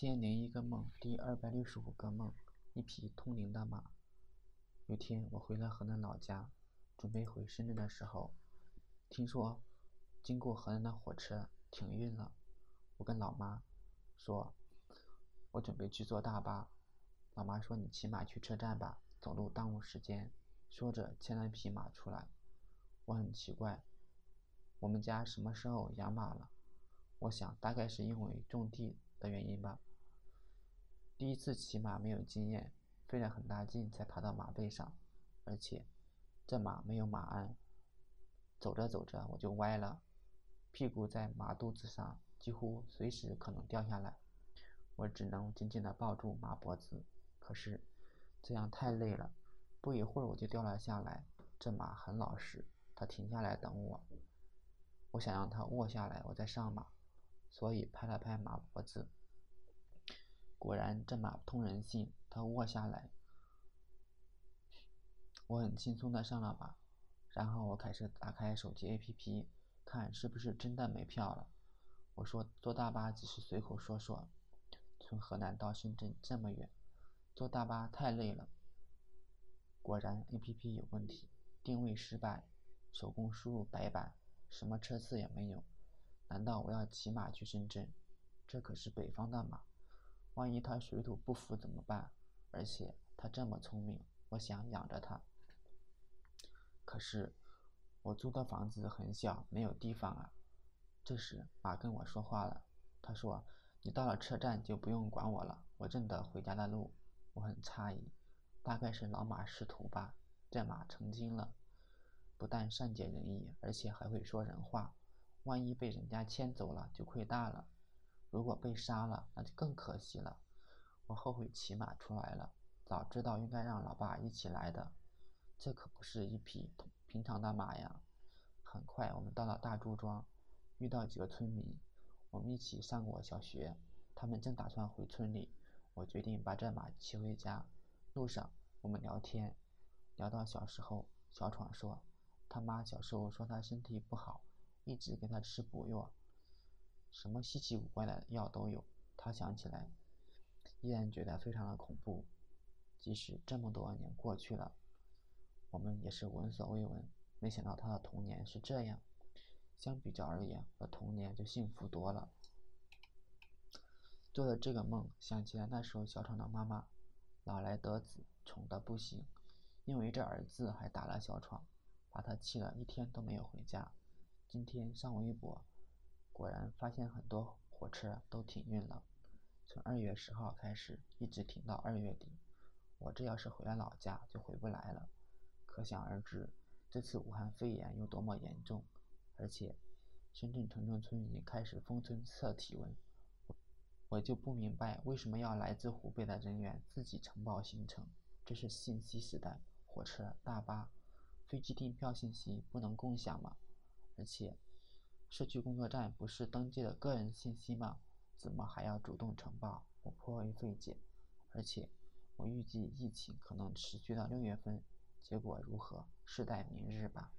千零一个梦第二百六十五个梦，一匹通灵的马。有天我回了河南老家，准备回深圳的时候，听说经过河南的火车停运了。我跟老妈说，我准备去坐大巴。老妈说：“你骑马去车站吧，走路耽误时间。”说着牵了一匹马出来。我很奇怪，我们家什么时候养马了？我想大概是因为种地。的原因吧。第一次骑马没有经验，费了很大劲才爬到马背上，而且这马没有马鞍，走着走着我就歪了，屁股在马肚子上，几乎随时可能掉下来。我只能紧紧地抱住马脖子，可是这样太累了，不一会儿我就掉了下来。这马很老实，它停下来等我。我想让它卧下来，我再上马。所以拍了拍马脖子，果然这马通人性，它卧下来，我很轻松的上了马，然后我开始打开手机 APP，看是不是真的没票了。我说坐大巴只是随口说说，从河南到深圳这么远，坐大巴太累了。果然 APP 有问题，定位失败，手工输入白板，什么车次也没有。难道我要骑马去深圳？这可是北方的马，万一它水土不服怎么办？而且它这么聪明，我想养着它。可是我租的房子很小，没有地方啊。这时马跟我说话了，他说：“你到了车站就不用管我了，我认得回家的路。”我很诧异，大概是老马识途吧。这马成精了，不但善解人意，而且还会说人话。万一被人家牵走了，就亏大了；如果被杀了，那就更可惜了。我后悔骑马出来了，早知道应该让老爸一起来的。这可不是一匹平常的马呀！很快，我们到了大朱庄，遇到几个村民，我们一起上过小学。他们正打算回村里，我决定把这马骑回家。路上，我们聊天，聊到小时候，小闯说，他妈小时候说他身体不好。一直给他吃补药，什么稀奇古怪的药都有。他想起来，依然觉得非常的恐怖。即使这么多年过去了，我们也是闻所未闻。没想到他的童年是这样。相比较而言，我童年就幸福多了。做了这个梦，想起来那时候小闯的妈妈老来得子，宠得不行，因为这儿子还打了小闯，把他气了一天都没有回家。今天上微博，果然发现很多火车都停运了，从二月十号开始，一直停到二月底。我这要是回了老家，就回不来了。可想而知，这次武汉肺炎有多么严重。而且，深圳城中村已经开始封村测体温，我就不明白为什么要来自湖北的人员自己承报行程。这是信息时代，火车、大巴、飞机订票信息不能共享吗？而且，社区工作站不是登记的个人信息吗？怎么还要主动呈报？我颇为费解。而且，我预计疫情可能持续到六月份，结果如何，事待明日吧。